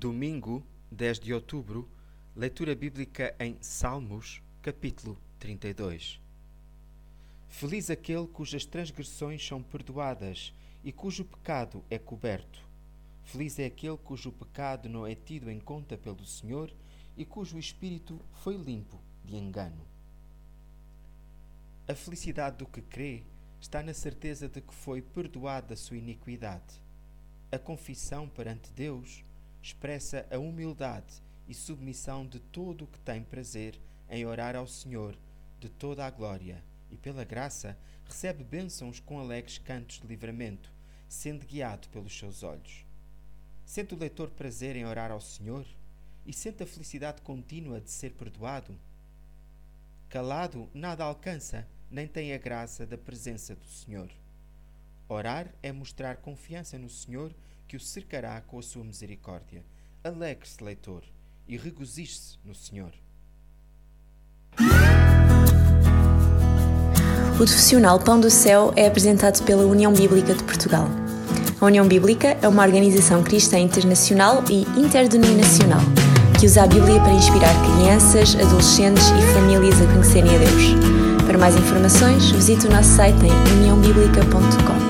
Domingo, 10 de outubro, leitura bíblica em Salmos, capítulo 32. Feliz aquele cujas transgressões são perdoadas e cujo pecado é coberto. Feliz é aquele cujo pecado não é tido em conta pelo Senhor e cujo espírito foi limpo de engano. A felicidade do que crê está na certeza de que foi perdoada a sua iniquidade. A confissão perante Deus expressa a humildade e submissão de todo o que tem prazer em orar ao Senhor de toda a glória e pela graça recebe bênçãos com alegres cantos de livramento, sendo guiado pelos seus olhos. Sente o leitor prazer em orar ao Senhor e sente a felicidade contínua de ser perdoado? Calado nada alcança, nem tem a graça da presença do Senhor. Orar é mostrar confiança no Senhor que o cercará com a sua misericórdia. Alegre-se, leitor, e regozije-se no Senhor. O profissional Pão do Céu é apresentado pela União Bíblica de Portugal. A União Bíblica é uma organização cristã internacional e interdenominacional que usa a Bíblia para inspirar crianças, adolescentes e famílias a conhecerem a Deus. Para mais informações, visite o nosso site em uniãobíblica.com.